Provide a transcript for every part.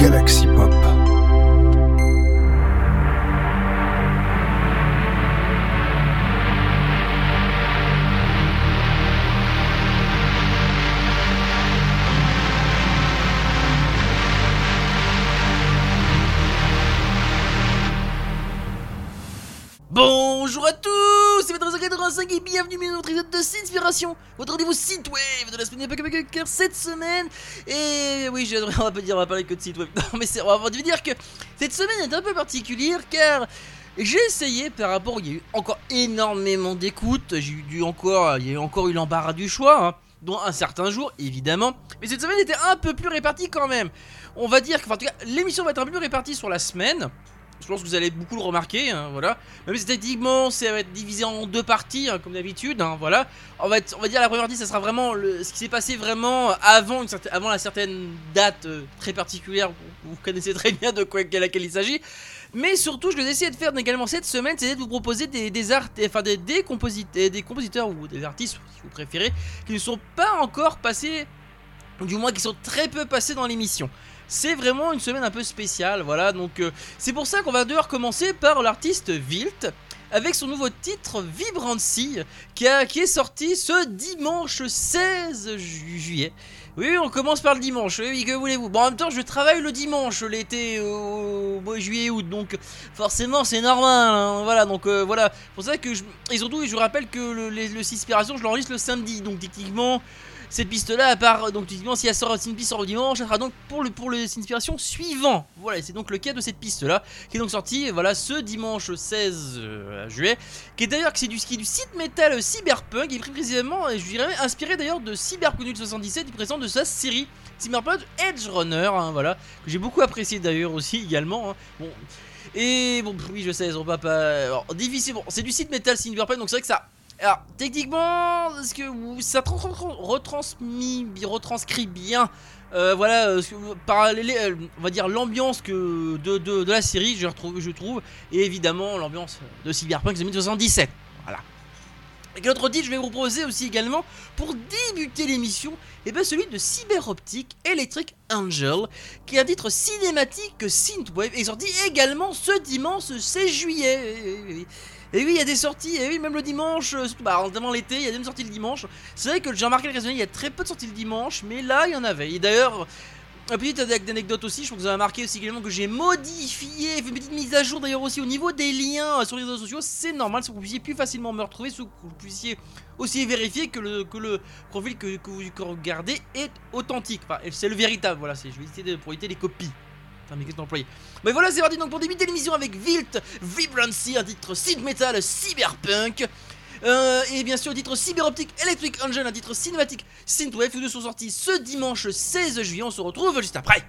Galaxy Pop. Bonjour à tous, c'est Maître 85 et bienvenue dans notre épisode de Sinspiration, votre rendez-vous wave cette semaine. Et oui, je, on va pas dire, on va parler que de site web. Non, mais c'est, on va dire que cette semaine est un peu particulière car j'ai essayé par rapport, il y a eu encore énormément d'écoutes, j'ai eu encore, il y a eu encore eu l'embarras du choix. Hein, dont un certain jour, évidemment. Mais cette semaine était un peu plus répartie quand même. On va dire que, tout cas, l'émission va être un peu plus répartie sur la semaine. Je pense que vous allez beaucoup le remarquer, hein, voilà. Même si techniquement, ça va être divisé en deux parties, hein, comme d'habitude, hein, voilà. On va, on va dire la première partie, ça sera vraiment ce qui s'est passé vraiment avant, une certaine, avant la certaine date euh, très particulière. Vous, connaissez très bien de quoi, laquelle il s'agit. Mais surtout, je vais essayer de faire également cette semaine, c'est de vous proposer des, des enfin des, des, compositeurs, ou des artistes, si vous préférez, qui ne sont pas encore passés, du moins qui sont très peu passés dans l'émission. C'est vraiment une semaine un peu spéciale, voilà. Donc euh, c'est pour ça qu'on va devoir commencer par l'artiste Wilt avec son nouveau titre Vibrancy qui, a, qui est sorti ce dimanche 16 juillet. Oui, on commence par le dimanche. Oui, que voulez-vous? Bon, en même temps, je travaille le dimanche, l'été, au mois juillet, août, donc forcément, c'est normal. Hein, voilà, donc euh, voilà. Pour ça que je. Et surtout, je vous rappelle que le, le, le je l'enregistre le samedi, donc techniquement, cette piste là à part donc typiquement si elle sort une piste sort dimanche elle sera donc pour le pour l'inspiration suivant voilà c'est donc le cas de cette piste là qui est donc sortie voilà ce dimanche 16 euh, juillet qui est d'ailleurs c'est du ski du site metal cyberpunk et plus précisément je dirais inspiré d'ailleurs de Cyberpunk 77 du présent de sa série Cyberpunk Edge Runner hein, voilà que j'ai beaucoup apprécié d'ailleurs aussi également hein. bon et bon oui je sais ils ont pas pas alors, difficile bon c'est du site metal cyberpunk donc c'est vrai que ça alors, techniquement, que ça retranscrit bien voilà, va dire l'ambiance que de, la série, je je trouve, et évidemment l'ambiance de Cyberpunk 2077. Voilà. Et l'autre titre, je vais vous proposer aussi également pour débuter l'émission, et eh bien celui de Cyber Optic Electric Angel, qui est un titre cinématique synthwave et sorti également ce dimanche 16 juillet. Et oui, il y a des sorties, et oui, même le dimanche, euh, surtout, bah, notamment l'été, il y a même sorties le dimanche. C'est vrai que j'ai remarqué le il y a très peu de sorties le dimanche, mais là, il y en avait. Et d'ailleurs, une petite anecdote aussi, je pense que vous avez remarqué aussi également que j'ai modifié, fait une petite mise à jour d'ailleurs aussi au niveau des liens sur les réseaux sociaux. C'est normal, que vous puissiez plus facilement me retrouver, que vous puissiez aussi vérifier que le, que le profil que, vous regardez est authentique. Enfin, c'est le véritable, voilà, je vais essayer de, pour éviter les copies. Mais voilà, c'est parti donc pour débuter l'émission avec Vilt Vibrancy, un titre synth metal cyberpunk. Euh, et bien sûr, un titre Cyberoptic Electric Engine, un titre cinématique Synthwave, tous deux sont sortis ce dimanche 16 juillet. On se retrouve juste après.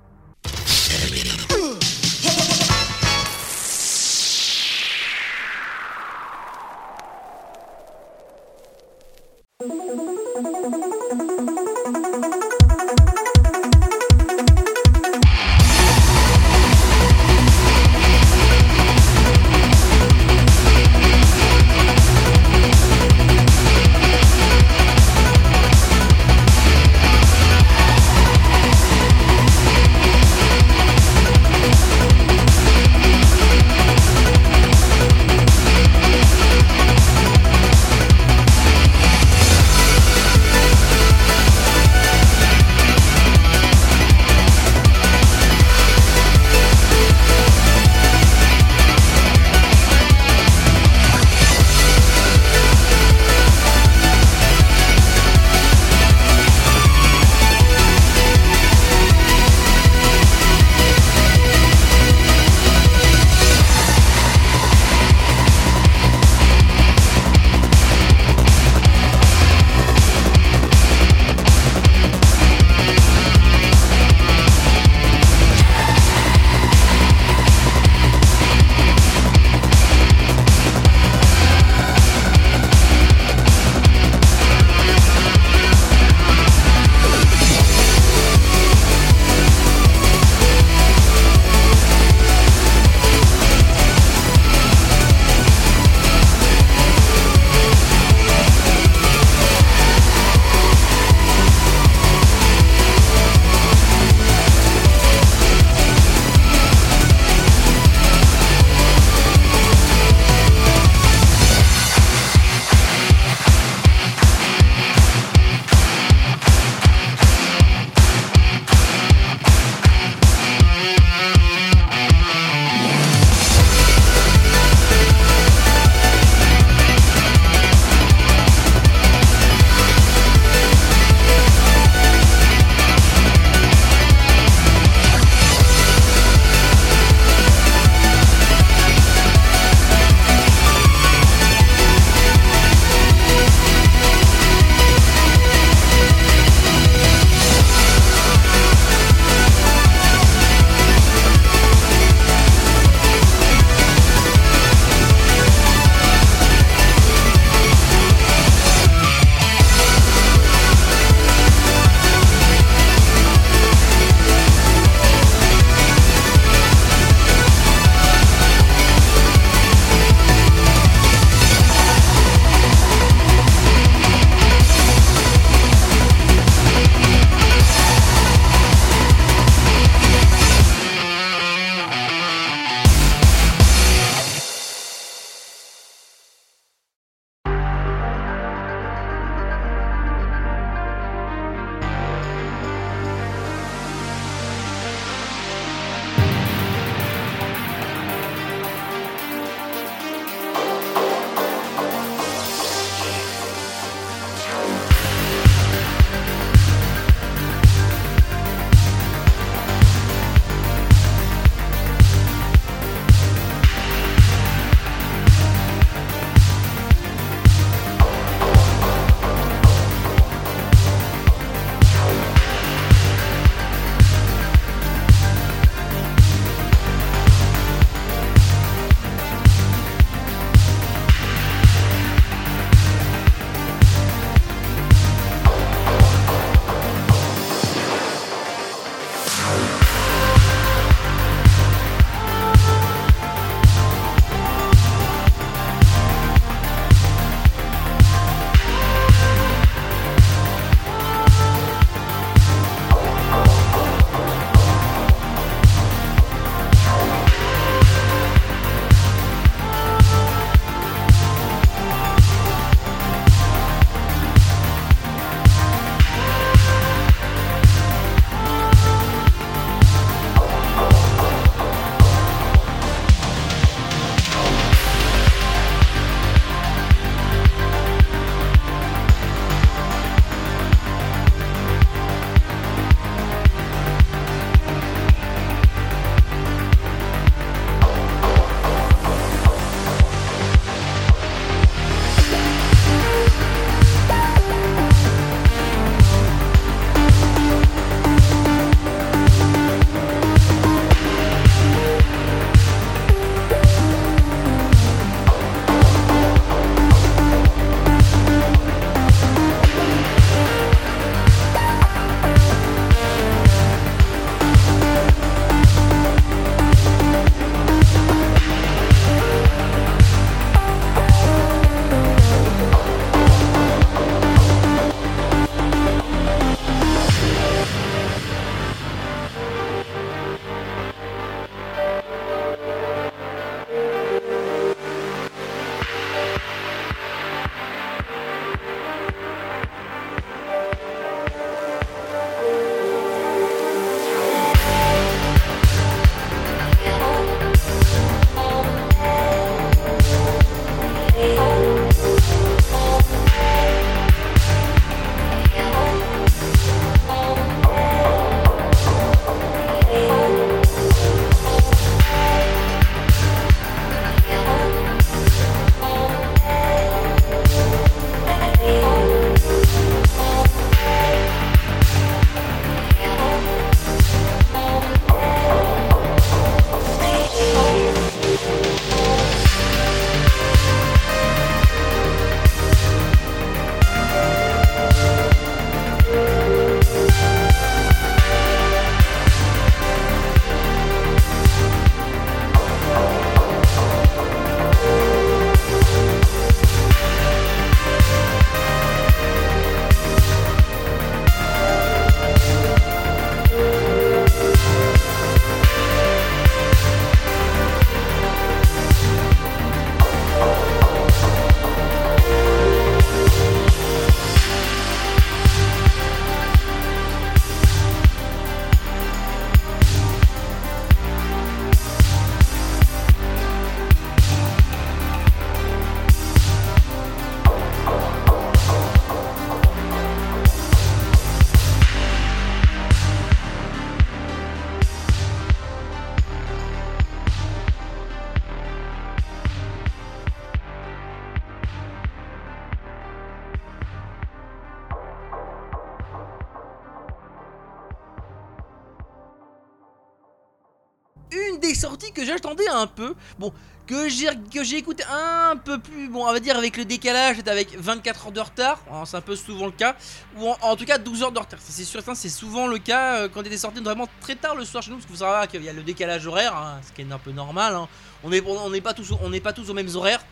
J'attendais un peu. Bon, que j'ai que écouté un peu plus, bon, on va dire avec le décalage, c'est avec 24 heures de retard, hein, c'est un peu souvent le cas, ou en, tout cas 12 heures de retard. C'est sûr, c'est souvent le cas euh, quand il des sorties vraiment très tard le soir chez nous, parce qu'il faut savoir qu'il y a le décalage horaire, hein, ce qui est un peu normal. Hein. On n'est pas tous, pas tous aux mêmes horaires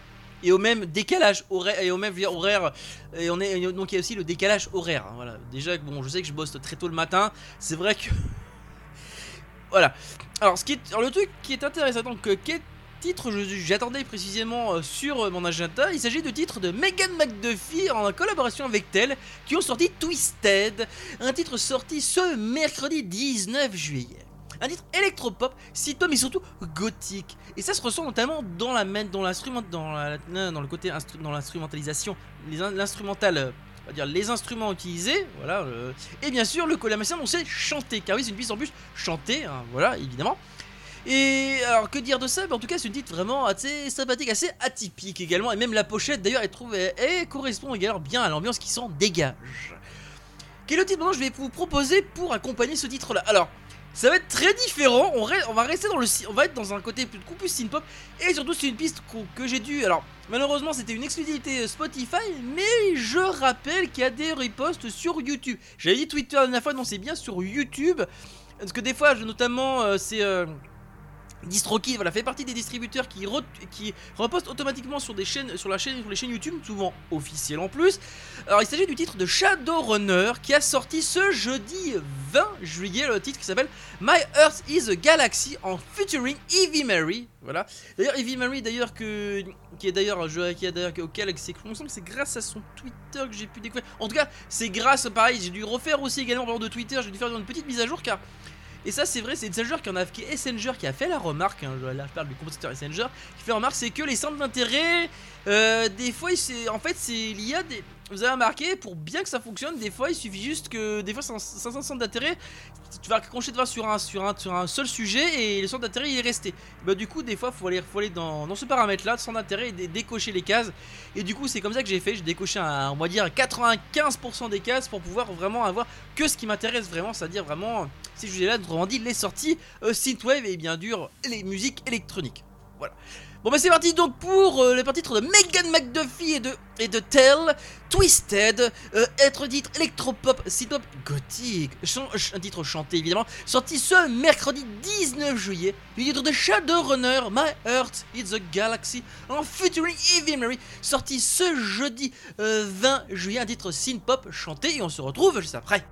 et au même décalage horaire et au même horaire et on est donc il y a aussi le décalage horaire voilà déjà bon je sais que je bosse très tôt le matin c'est vrai que voilà alors, le truc qui est intéressant, donc, euh, quel titre j'attendais précisément euh, sur euh, mon agenda Il s'agit de titres de Megan McDuffie en collaboration avec Tell qui ont sorti Twisted, un titre sorti ce mercredi 19 juillet. Un titre électropop, toi mais surtout gothique. Et ça se ressent notamment dans la dans l'instrument, dans, dans le côté dans l'instrumentalisation, l'instrumental dire les instruments utilisés, voilà, euh, et bien sûr le manière dont c'est chanté, car oui c'est une piste en plus chantée, hein, voilà évidemment. Et alors que dire de ça? En tout cas c'est une titre vraiment assez sympathique, assez atypique également, et même la pochette d'ailleurs elle trouve et correspond également bien à l'ambiance qui s'en dégage. Quel est le titre maintenant je vais vous proposer pour accompagner ce titre là Alors ça va être très différent. On, va rester dans le, on va être dans un côté plus, plus synth-pop et surtout c'est une piste que j'ai dû. Alors malheureusement c'était une exclusivité Spotify, mais je rappelle qu'il y a des reposts sur YouTube. J'avais dit Twitter la dernière fois, non c'est bien sur YouTube. Parce que des fois, notamment, euh, c'est. euh, DistroKid voilà, fait partie des distributeurs qui, re- qui repostent automatiquement sur, des chaînes, sur, la chaîne, sur les chaînes YouTube, souvent officielles en plus. Alors il s'agit du titre de Shadowrunner qui a sorti ce jeudi 20 juillet, le titre qui s'appelle My Earth is a Galaxy en featuring Evie Mary. Voilà. D'ailleurs Evie Mary d'ailleurs qui est d'ailleurs qui est d'ailleurs auquel c'est c'est grâce à son Twitter que j'ai pu découvrir. En tout cas, c'est grâce pareil, j'ai dû refaire aussi également par de Twitter, j'ai dû faire une petite mise à jour car et ça, c'est vrai, c'est Messenger qui en a, qui Messenger qui a fait la remarque. Hein, là, je parle du compositeur Messenger qui fait la remarque, c'est que les centres d'intérêt, euh, des fois, en fait, c'est il y a des. Vous avez remarqué, pour bien que ça fonctionne, des fois, il suffit juste que, des fois, 500 centres d'intérêt, tu vas accrocher devant sur un, sur un, un seul sujet et le centre d'intérêt il est resté. Bah du coup, des fois, faut aller, faut aller dans, ce paramètre-là, de centre d'intérêt et dé- décocher les cases. Et du coup, c'est comme ça que j'ai fait. J'ai décoché, un, on va dire, 95% des cases pour pouvoir vraiment avoir que ce qui m'intéresse vraiment, c'est-à-dire vraiment ces sujets-là, autrement dit, les sorties euh, synthwave et bien dur les musiques électroniques. Voilà. Bon bah c'est parti donc pour euh, le titre de Megan McDuffie et de, Tell, Twisted, euh, être titre électropop, synthpop gothique, un titre chanté évidemment, sorti ce mercredi 19 juillet, du titre de Shadowrunner, My Earth is a Galaxy, en featuring Evie Mary, sorti ce jeudi euh, 20 juillet, un titre synthpop chanté et on se retrouve juste après.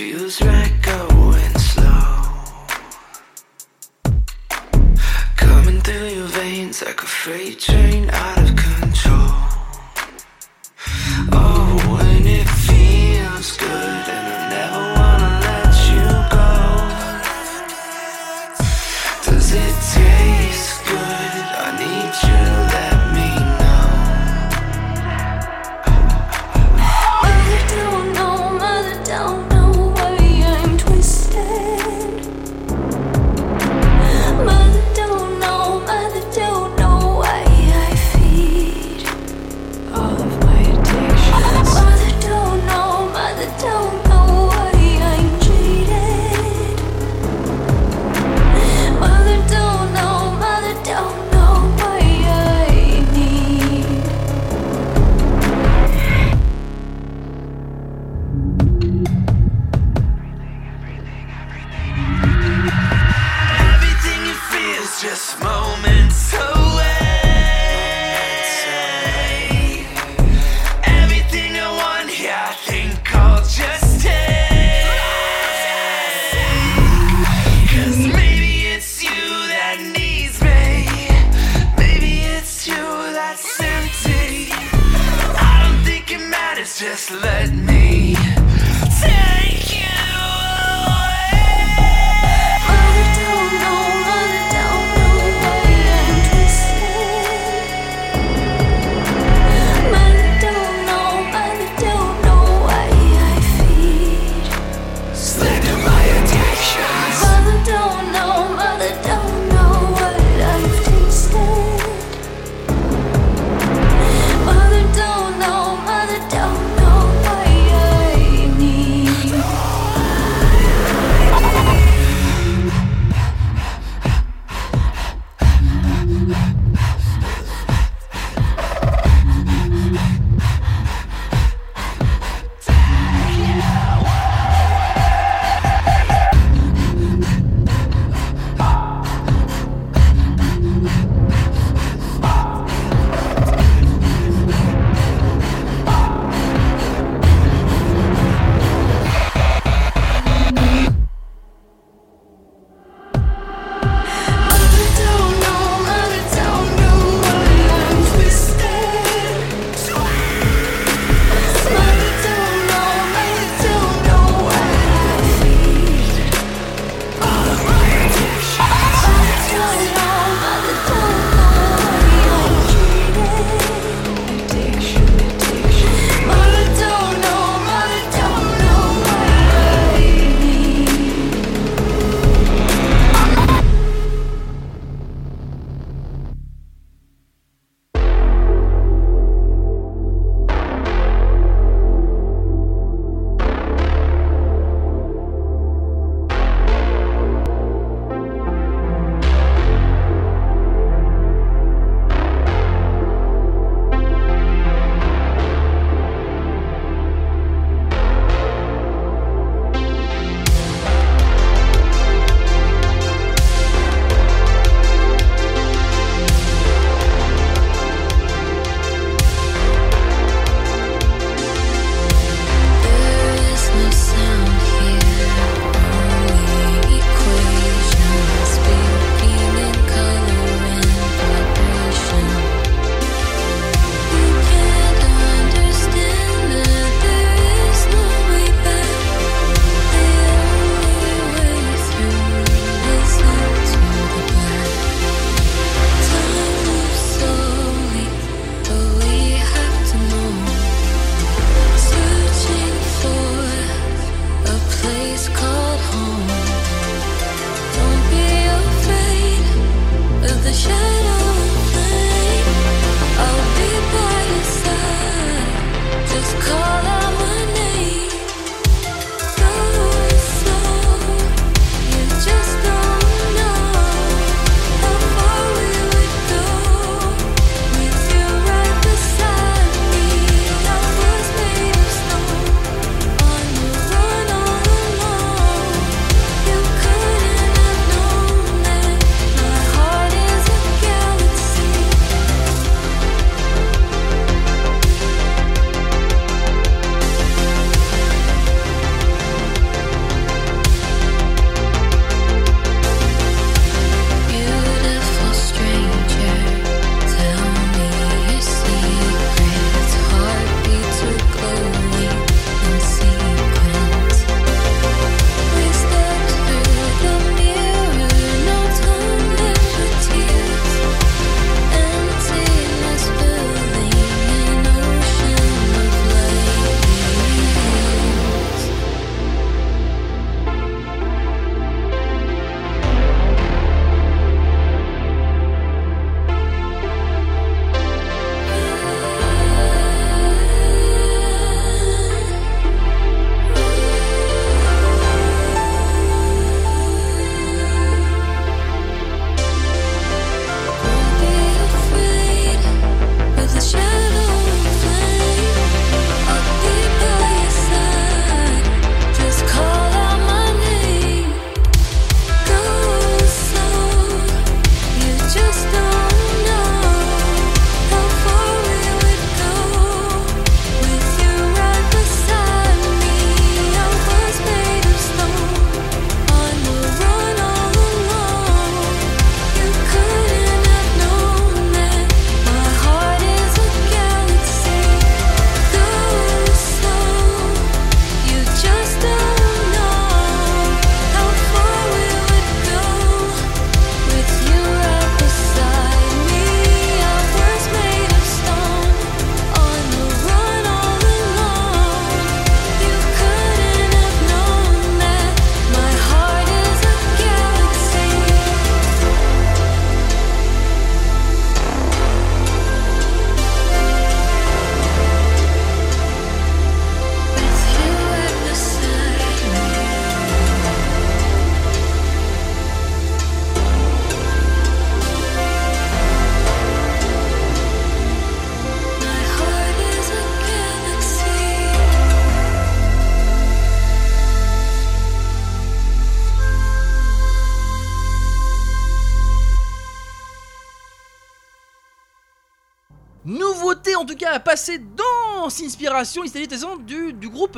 Feels right going slow. Coming through your veins like a freight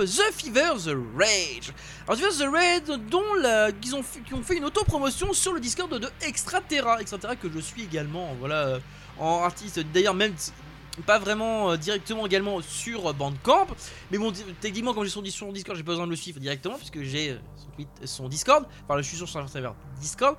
The Fever The Rage. Alors The Fever The Rage dont qu'ils ont, fait- une autopromotion sur le Discord de Extraterra, Extraterra que je suis également, voilà, euh, en artiste d'ailleurs même pas vraiment euh, directement également sur Bandcamp, mais bon techniquement comme j'ai son, Discord j'ai pas besoin de le suivre directement puisque j'ai euh, son, son Discord, enfin je suis sur son serveur Discord.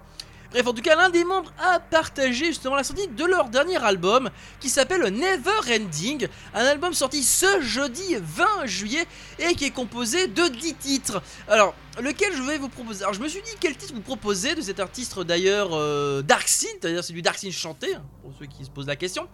Bref, en tout cas, l'un des membres a partagé justement la sortie de leur dernier album qui s'appelle Never Ending, un album sorti ce jeudi 20 juillet et qui est composé de 10 titres. Alors, lequel je vais vous proposer? Alors, je me suis dit quel titre vous proposer de cet artiste d'ailleurs euh, Dark c'est-à-dire c'est du Dark Synth chanté, hein, pour ceux qui se posent la question.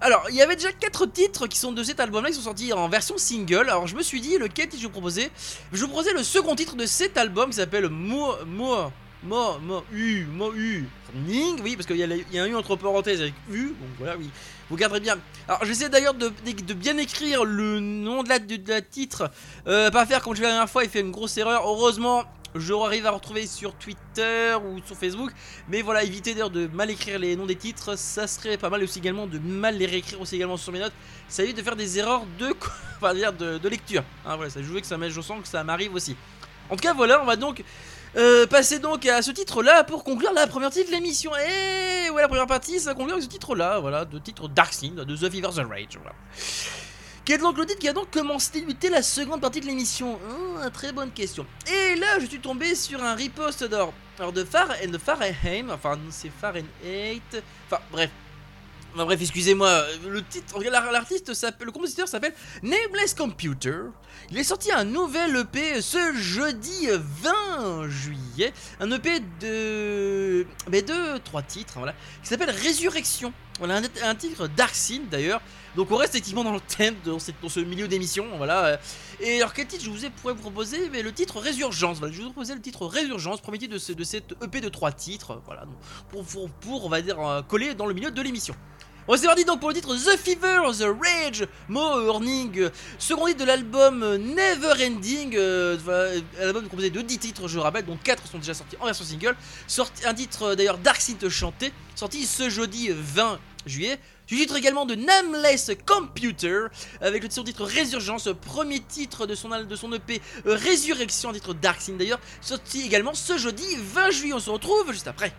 Alors, il y avait déjà 4 titres qui sont de cet album-là, qui sont sortis en version single. Alors, je me suis dit, lequel titre je vous proposais Je vous proposais le second titre de cet album qui s'appelle Mo... Mo... Mo... Mo... U... Mo... U... Ning, oui, parce qu'il y, y a un U entre parenthèses avec U, donc voilà, oui. Vous garderez bien. Alors, j'essaie d'ailleurs de, bien écrire le nom de la, de, la titre. Euh, pas faire comme je l'ai la dernière fois, il fait une grosse erreur. Heureusement, je arrive à retrouver sur Twitter ou sur Facebook. Mais voilà, évitez d'ailleurs de mal écrire les noms des titres, ça serait pas mal aussi également de mal les réécrire aussi également sur mes notes. Ça évite de faire des erreurs de, enfin, de, de lecture. Hein, voilà, ça joue que ça m'aide, je sens que ça m'arrive aussi. En tout cas, voilà, on va donc euh, passer donc à ce titre-là pour conclure la première partie de l'émission. Et ouais, la première partie, ça conclut avec ce titre-là, voilà, de titre Dark de The Fever the Rage. Voilà. Qui donc le titre qui a donc commencé à débuter la seconde partie de l'émission Hum, Très bonne question. Et là, je suis tombé sur un repost d'or. Alors de Far and de Fahrenheit, enfin c'est Fahrenheit, enfin bref. Bref, excusez-moi, le titre, l'artiste le compositeur s'appelle Nameless Computer. Il est sorti un nouvel EP ce jeudi 20 juillet, un EP de, mais de trois titres, voilà, qui s'appelle Résurrection. Voilà un, un titre Dark d'ailleurs. Donc on reste effectivement dans le thème, dans, ce milieu d'émission, voilà. Et alors quel titre je vous ai pourrais vous proposer? Mais le titre Résurgence, voilà, je vous proposer le titre Résurgence, premier titre de, ce- cette EP de trois titres, voilà, pour, on va dire, euh, coller dans le milieu de l'émission. Bon, c'est parti donc pour le titre The Fever, The Rage, Mo Earning, euh, second titre de l'album euh, Never Ending, euh, euh, composé de 10 titres, je rappelle, dont 4 sont déjà sortis en version single, un titre d'ailleurs Dark Synth chanté, sorti ce jeudi 20 juillet, du titre également de Nameless Computer, avec le titre Résurgence, premier titre de son, de son EP Résurrection, titre Dark d'ailleurs, sorti également ce jeudi 20 juillet, on se retrouve juste après.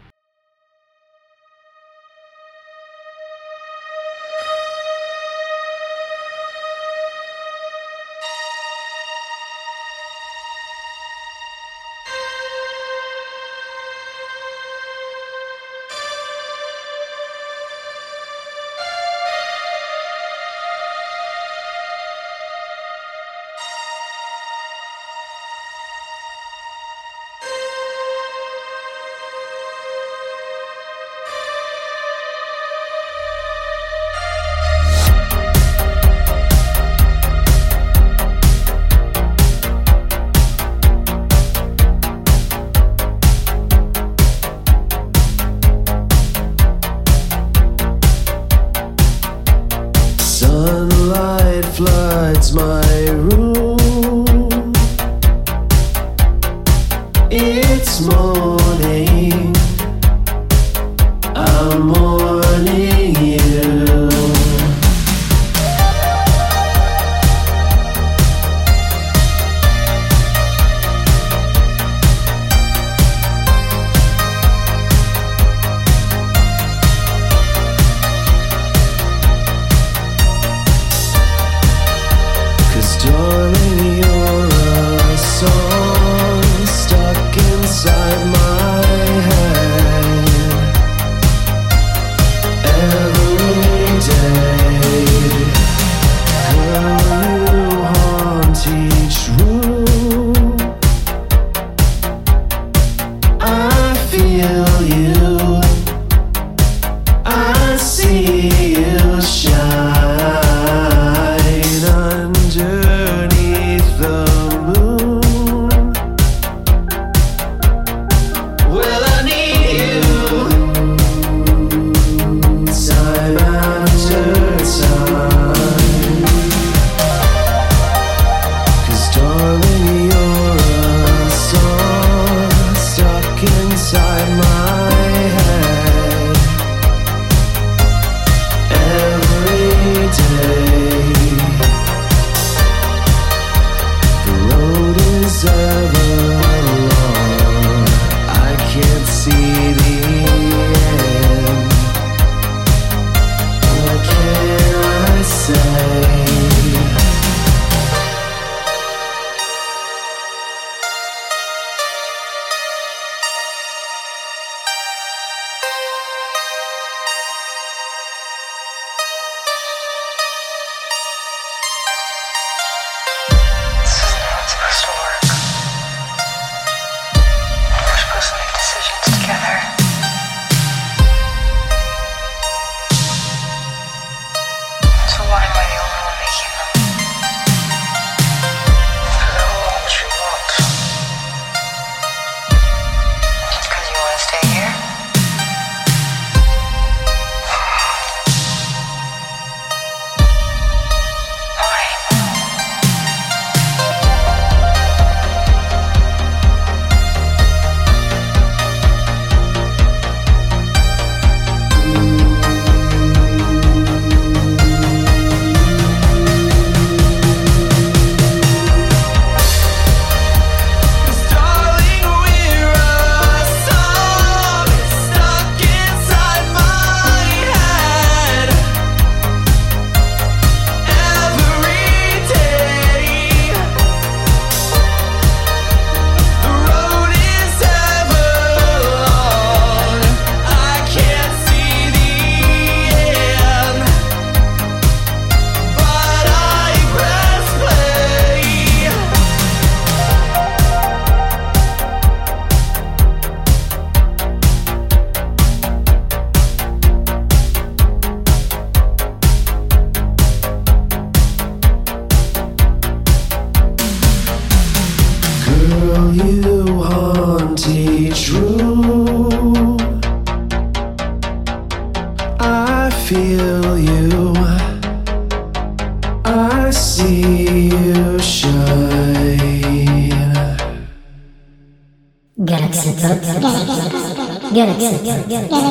Galaxy Pop.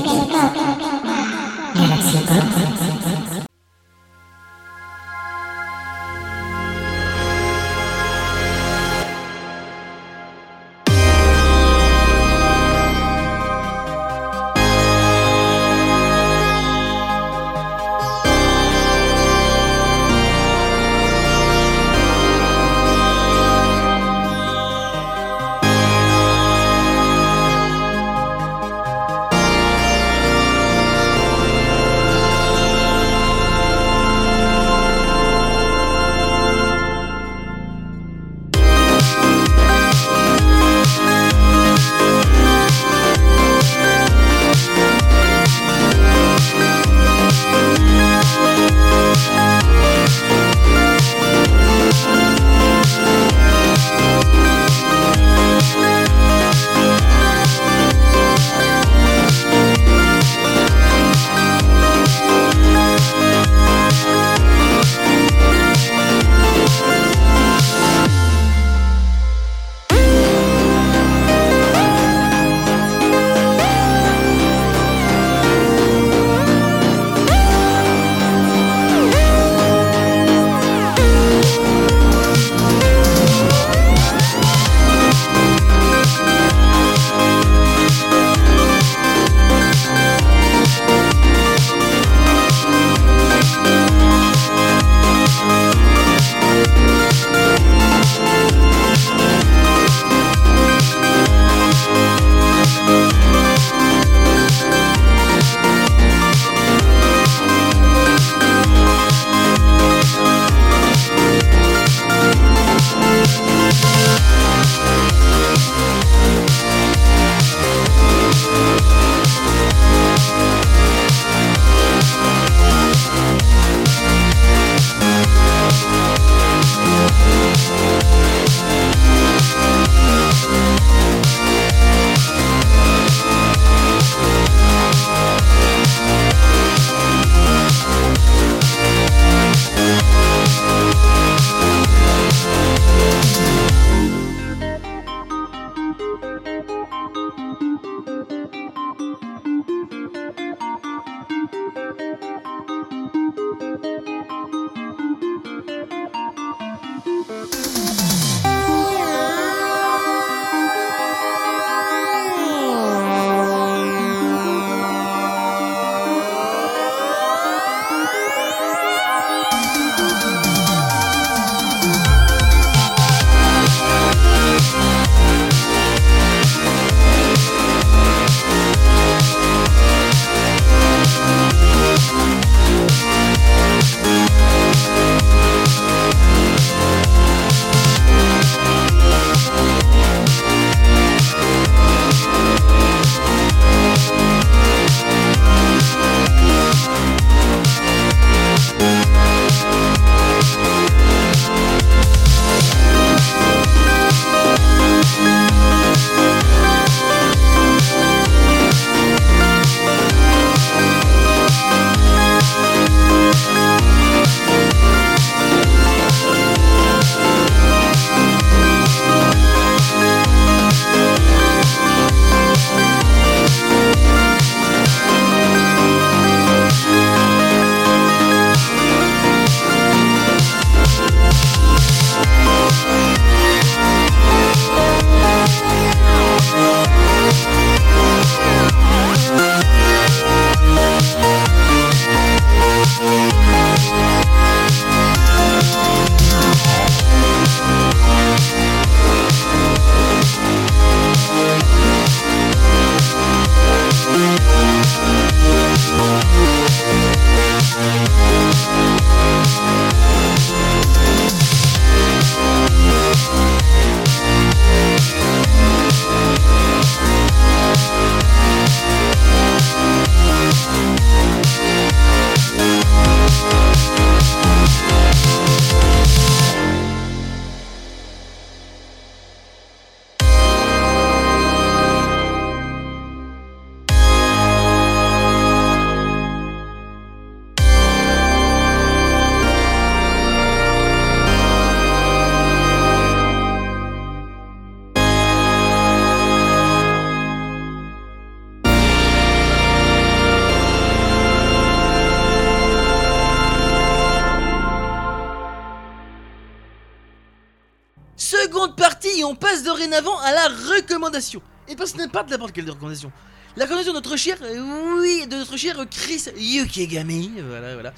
Recommandation. Et pas ce n'est pas de n'importe quelle recommandation. La recommandation de notre cher, euh, oui, de notre cher Chris Yukigami, voilà, voilà,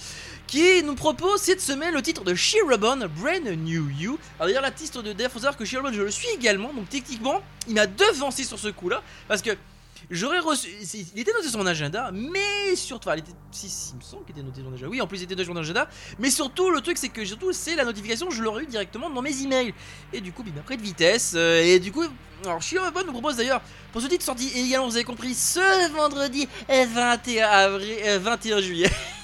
qui nous propose cette semaine le titre de Shirobon, Brand New You. Alors d'ailleurs, l'artiste de Death, faut savoir que Shirobon, je le suis également, donc techniquement, il m'a devancé sur ce coup-là, parce que J'aurais reçu. Il était noté sur mon agenda, mais surtout. Enfin, il était. Si, si, il me semble qu'il était noté sur mon agenda. Oui, en plus, il était noté sur mon agenda. Mais surtout, le truc, c'est que surtout, c'est la notification, je l'aurais eu directement dans mes emails. Et du coup, il m'a pris de vitesse. euh, et du coup, alors, Shirobon nous propose d'ailleurs, pour ce titre sorti également, vous avez compris, ce vendredi euh, 21, avril, euh, 21 juillet.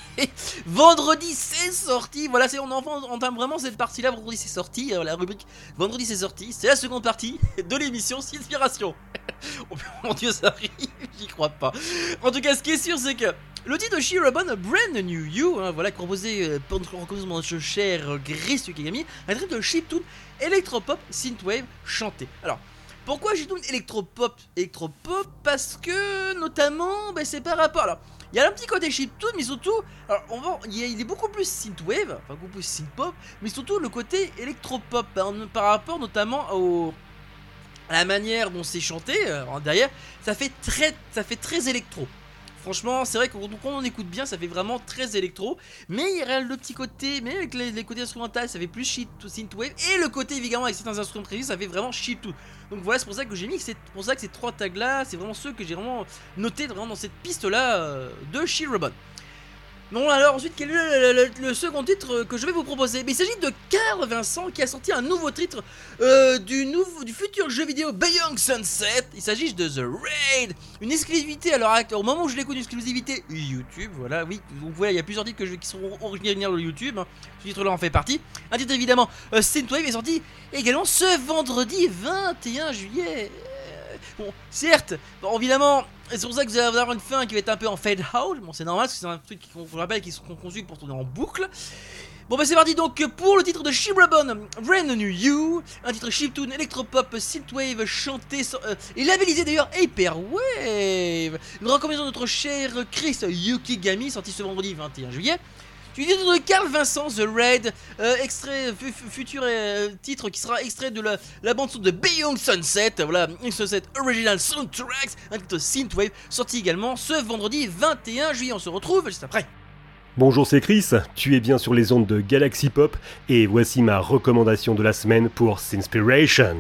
vendredi c'est sorti, voilà, c'est on en- on entame vraiment cette partie-là. Vendredi c'est sorti, euh, la rubrique Vendredi c'est sorti, c'est la seconde partie de l'émission Inspiration. Oh mon dieu, ça arrive, j'y crois pas. En tout cas, ce qui est sûr, c'est que le titre de Shirobon, Brand New You, hein, voilà, composé euh, par notre cher euh, Grace Yukigami, un titre de chiptune électropop synthwave chanté. Alors, pourquoi chiptune électropop Électropop parce que, notamment, ben, c'est par rapport. Alors, il y a un petit côté chiptune, mais surtout, alors, on va, il, est beaucoup plus synthwave, enfin beaucoup plus synthpop, mais surtout le côté électropop par, par rapport notamment au à la manière dont c'est chanté euh, derrière, ça fait très, ça fait très électro. Franchement, c'est vrai que quand on écoute bien, ça fait vraiment très électro. Mais il y a le petit côté, mais avec les, côtés instrumentaux, ça fait plus shit to synthwave. Et le côté évidemment avec certains instruments précis, ça fait vraiment shit to. Donc voilà, c'est pour ça que j'ai mis, c'est pour ça que ces trois tags là, c'est vraiment ceux que j'ai vraiment notés vraiment dans cette piste là de Shirobon. Non, alors ensuite, quel est le, second titre que je vais vous proposer? Il s'agit de Carl Vincent qui a sorti un nouveau titre euh, du, nouveau, du futur jeu vidéo Beyond Sunset. Il s'agit de The Raid, une exclusivité alors au moment où je l'écoute, une exclusivité YouTube. Voilà, oui, donc voilà, il y a plusieurs titres qui seront originaires de YouTube. hein. Ce titre-là en fait partie. Un titre évidemment, euh, Synthwave est sorti également ce vendredi 21 juillet. Bon, certes, bon, évidemment, c'est pour ça que vous allez avoir une fin qui va être un peu en fade out. Bon, c'est normal, parce que c'est un truc qu'on rappelle qui sont conçus pour tourner en boucle. Bon bah c'est parti donc pour le titre de Shirobon, Brand New You, un titre chiptune, électropop, synthwave, chanté euh, et labellisé d'ailleurs Hyperwave. Une recommandation de notre cher Chris Yukigami, sorti ce vendredi 21 juillet. Du titre de Carl Vincent, The Raid, euh, extrait, fu- fu- futur euh, titre qui sera extrait de la, bande son de Beyond Sunset, voilà, Sunset Original Soundtracks, un titre synthwave, sorti également ce vendredi 21 juillet. On se retrouve juste après. Bonjour, c'est Chris, tu es bien sur les ondes de Galaxy Pop et voici ma recommandation de la semaine pour Sinspiration.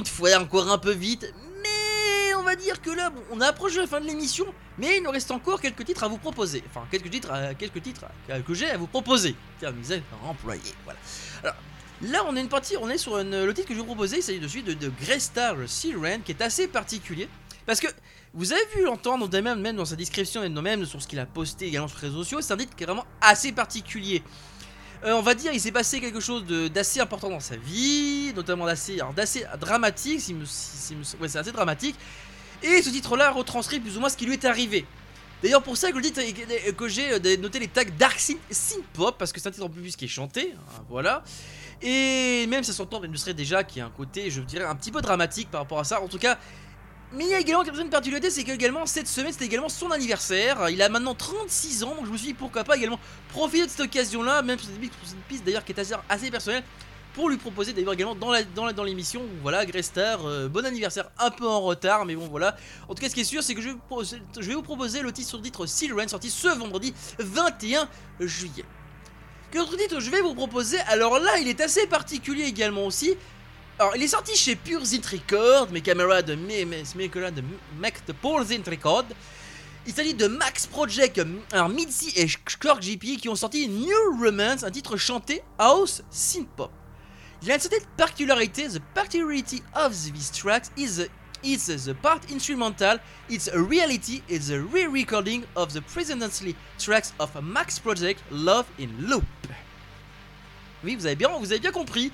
Une fois, encore un peu vite, mais on va dire que là, on approche de la fin de l'émission, mais il nous reste encore quelques titres à vous proposer. Enfin, quelques titres, à- quelques titres à- que j'ai à vous proposer. Tiens, êtes employé, voilà. Alors, là, on a une partie, on est sur le titre que je vais vous proposer, de celui de, de Grey Star Siren, qui est assez particulier, parce que vous avez vu l'entendre, même, même dans sa description et même sur ce qu'il a posté également sur les réseaux sociaux, c'est un titre qui est vraiment assez particulier. Euh, on va dire, il s'est passé quelque chose d'assez important dans sa vie, notamment d'assez d'assez dramatique, si- ouais, c'est assez dramatique. Et ce titre-là retranscrit plus ou moins ce qui lui est arrivé. D'ailleurs, pour ça que, que j'ai euh, noté les tags Dark Synth, Pop, parce que c'est un titre en plus qui est chanté, hein, voilà. Et même ça s'entend, ne serait déjà qu'il y a un côté, je dirais, un petit peu dramatique par rapport à ça. En tout cas, mais il y a également une particularité, c'est qu'également cette semaine c'était également son anniversaire. Il a maintenant 36 ans, donc je me suis dit pourquoi pas également profiter de cette occasion-là, même c'est une piste d'ailleurs qui est assez, personnelle, pour lui proposer d'ailleurs également dans l'émission. Voilà, Greystar, euh, bon anniversaire, un peu en retard, mais bon voilà. En tout cas, ce qui est sûr, c'est que je vais, vous proposer- le titre sur titre Siren, sorti ce vendredi 21 juillet. Quel autre titre je vais vous proposer Alors là, il est assez particulier également aussi. Alors, il est sorti chez Pure Zint Record, mes camarades de mes, mes, mes camarades de Pure Zint Record. Il s'agit de Max Project, alors et Clark JP qui ont sorti New Romance, un titre chanté house synth-pop. Il a une certaine particularité, the particularity of these tracks is it's the part instrumental, it's a reality, it's a re-recording of the presidency tracks of Max Project Love in Loop. Oui, vous avez bien, vous avez bien compris.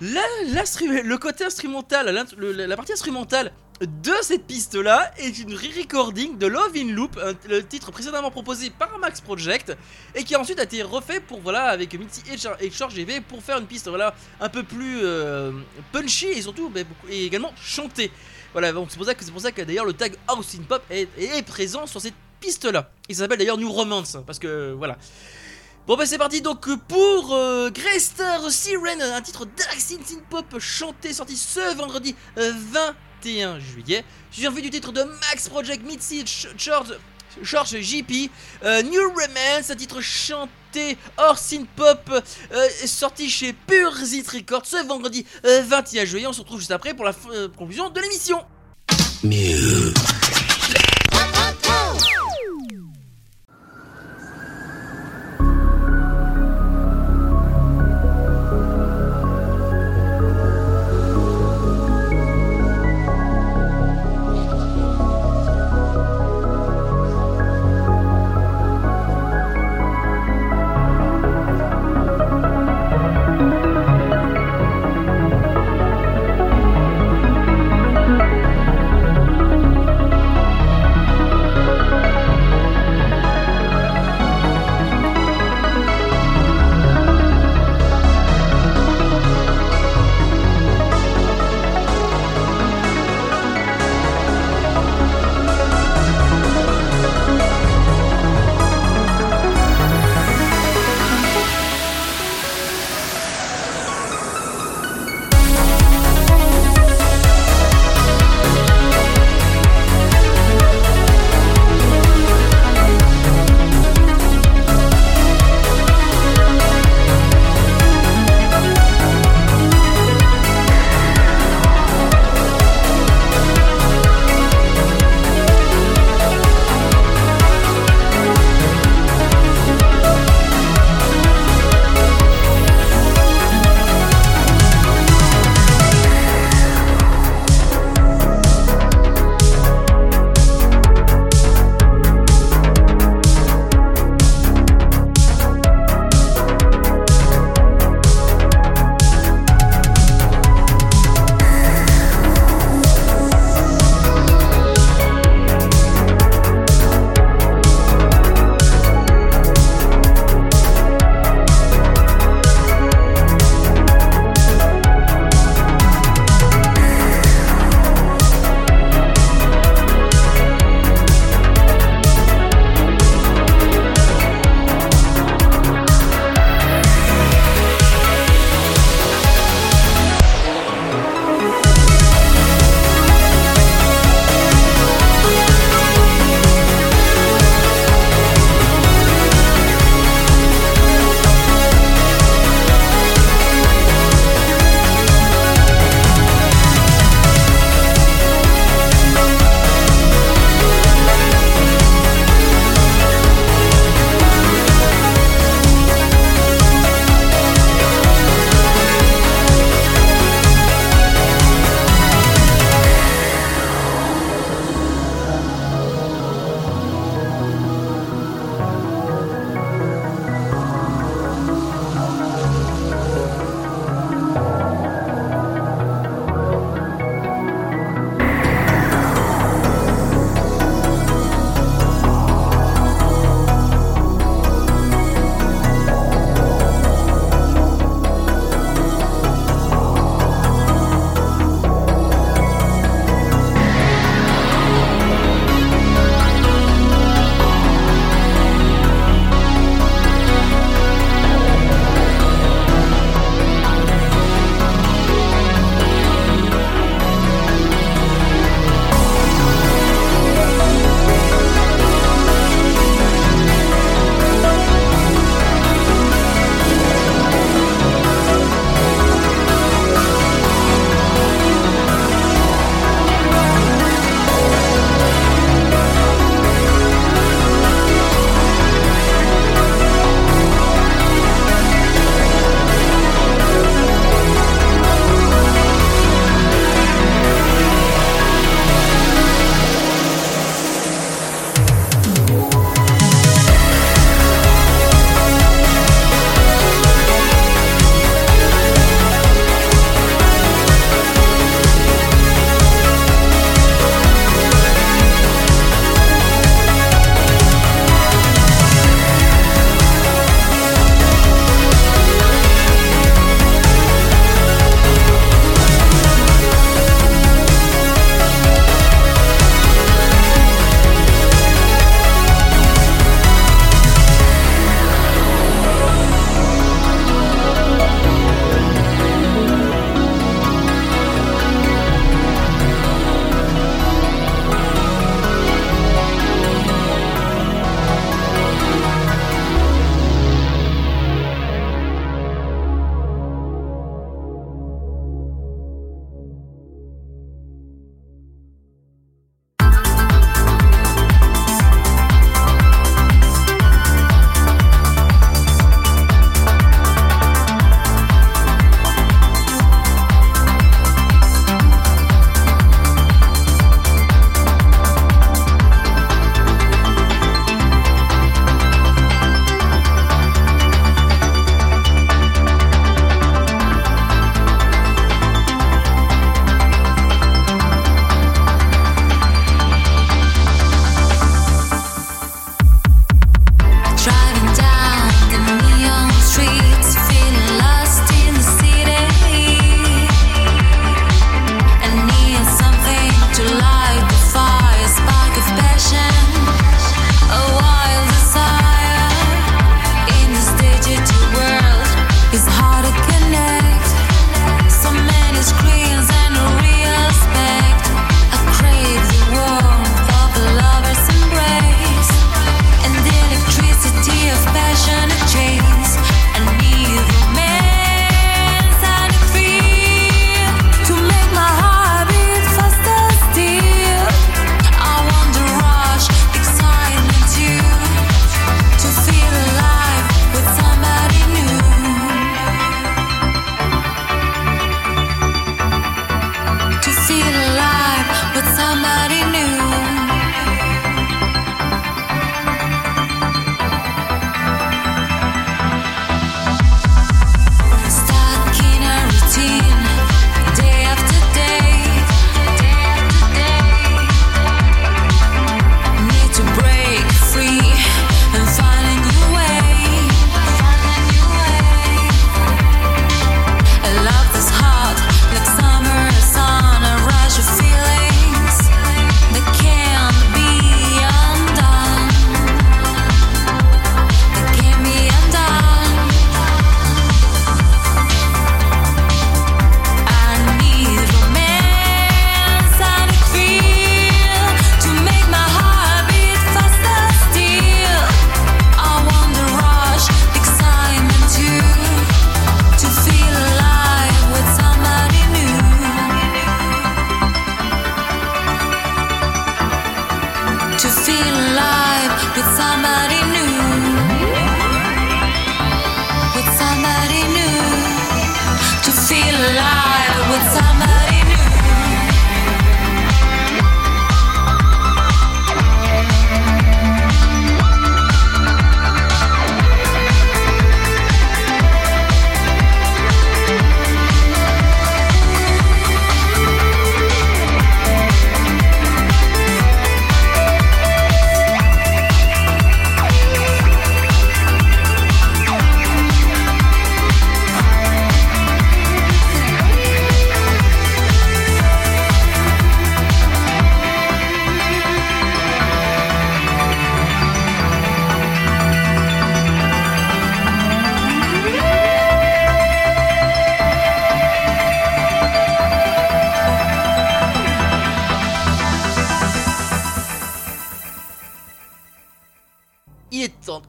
La- le côté instrumental, la partie instrumentale de cette piste-là est une re-recording de Love in Loop, le titre précédemment proposé par Max Project, et qui a ensuite été refait pour voilà avec Mitzi et, Charles GV pour faire une piste voilà un peu plus euh, punchy et surtout bah, également chantée. Voilà, donc c'est pour ça que c'est pour ça que d'ailleurs le tag House in Pop est, est présent sur cette piste-là. Il s'appelle d'ailleurs New Romance parce que voilà. Bon bah c'est parti donc pour euh, Grey Star Siren, un titre Dark Synth Synth Pop chanté, sorti ce vendredi euh, 21 juillet. Je viens vu du titre de Max Project Mitzi George George JP, euh, New Romance, un titre chanté hors synth pop, euh, sorti chez Pure Zit Records ce vendredi euh, 21 juillet. On se retrouve juste après pour la euh, conclusion de l'émission.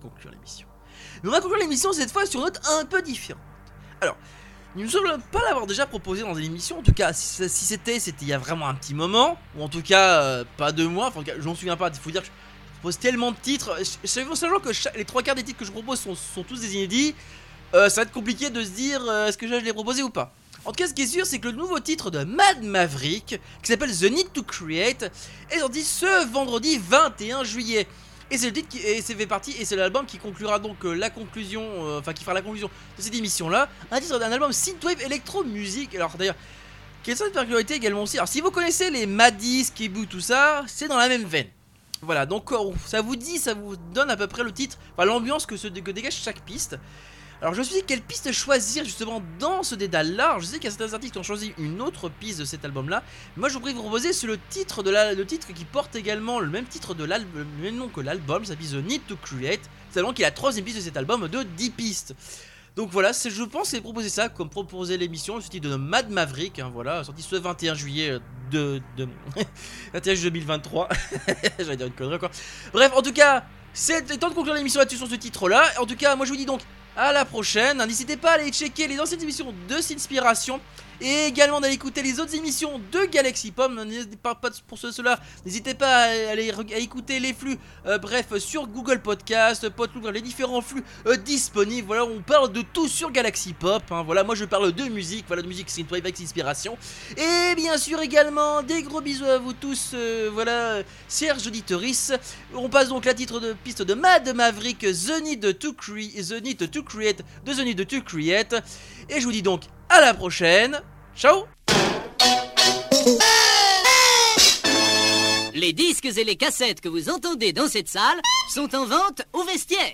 Conclure l'émission. Mais on va conclure l'émission cette fois sur une note un peu différente. Alors, il me semble pas l'avoir déjà proposé dans une émission. En tout cas, si, c'était, c'était il y a vraiment un petit moment. Ou en tout cas, euh, pas deux mois. Enfin, en tout cas, je m'en souviens pas. Il faut dire que je propose tellement de titres. Je- je- Sachant que les trois quarts des titres que je propose sont, sont tous des inédits, euh, ça va être compliqué de se dire euh, est-ce que je l'ai proposé ou pas. En tout cas, ce qui est sûr, c'est que le nouveau titre de Mad Maverick, qui s'appelle The Need to Create, est sorti ce vendredi 21 juillet. Et c'est le titre qui et c'est fait partie et c'est l'album qui conclura donc euh, la conclusion, euh, enfin qui fera la conclusion de cette émission là. Un titre d'un album synthwave électro musique. Alors d'ailleurs, quelle sont les particularités également aussi? Alors si vous connaissez les Madis, Kibu, tout ça, c'est dans la même veine. Voilà, donc euh, ça vous dit, ça vous donne à peu près le titre, enfin l'ambiance que, que dégage chaque piste. Alors je me suis dit quelle piste choisir justement dans ce dédale-là? Alors, je sais qu'il y a certains artistes qui ont choisi une autre piste de cet album-là. Moi je voudrais vous proposer c'est le titre de la, le titre qui porte également le même titre de l'album, le même nom que l'album, ça s'appelle The Need to Create. C'est qui est la troisième piste de cet album de 10 pistes. Donc voilà, je pense c'est proposer ça comme proposer l'émission, ce titre de Mad Maverick, hein, voilà, sorti ce 21 juillet de, de 21 juillet 2023. J'allais dire une connerie quoi. Bref, en tout cas, c'est temps de conclure l'émission là-dessus sur ce titre-là. En tout cas, moi je vous dis donc à la prochaine. N'hésitez pas à aller checker les anciennes émissions de Sinspiration et également d'aller écouter les autres émissions de Galaxy Pop. N'hésitez pas, pas pour ce- cela, n'hésitez pas à aller écouter les flux, euh, bref, sur Google Podcast, les différents flux euh, disponibles. Voilà, on parle de tout sur Galaxy Pop. hein. Voilà, moi je parle de musique, voilà, de musique synthwave avec inspiration. Et bien sûr également des gros bisous à vous tous. euh, voilà, Serge Auditoris. On passe donc la titre de piste de Mad Maverick, The Need to, Cre- The Need to Create, de The Need to Create. Et je vous dis donc à la prochaine. Ciao Les disques et les cassettes que vous entendez dans cette salle sont en vente au vestiaire.